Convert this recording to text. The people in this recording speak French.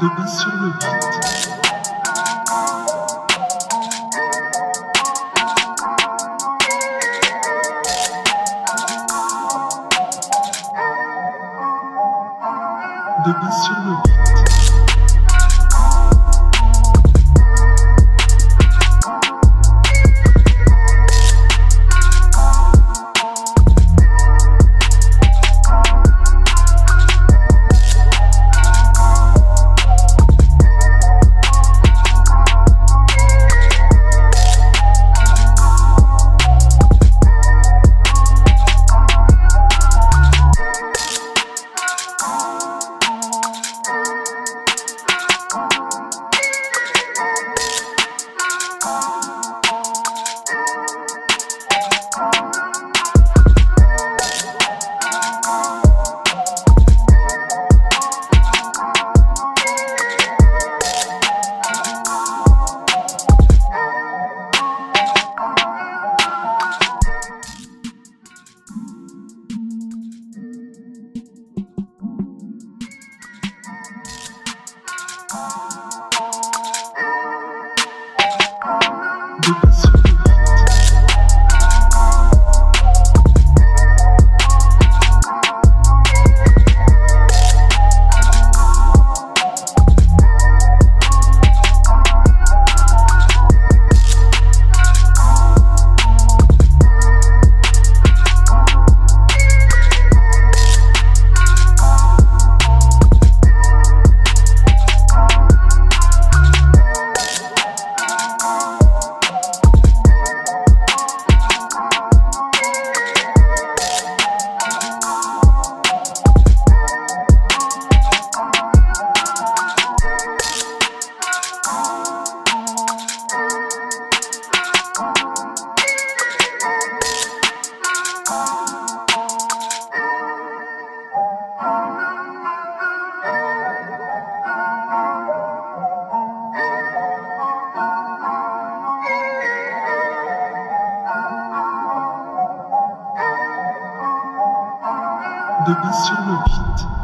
Demain sur le beat. Demain sur le beat. Demain sur le beat.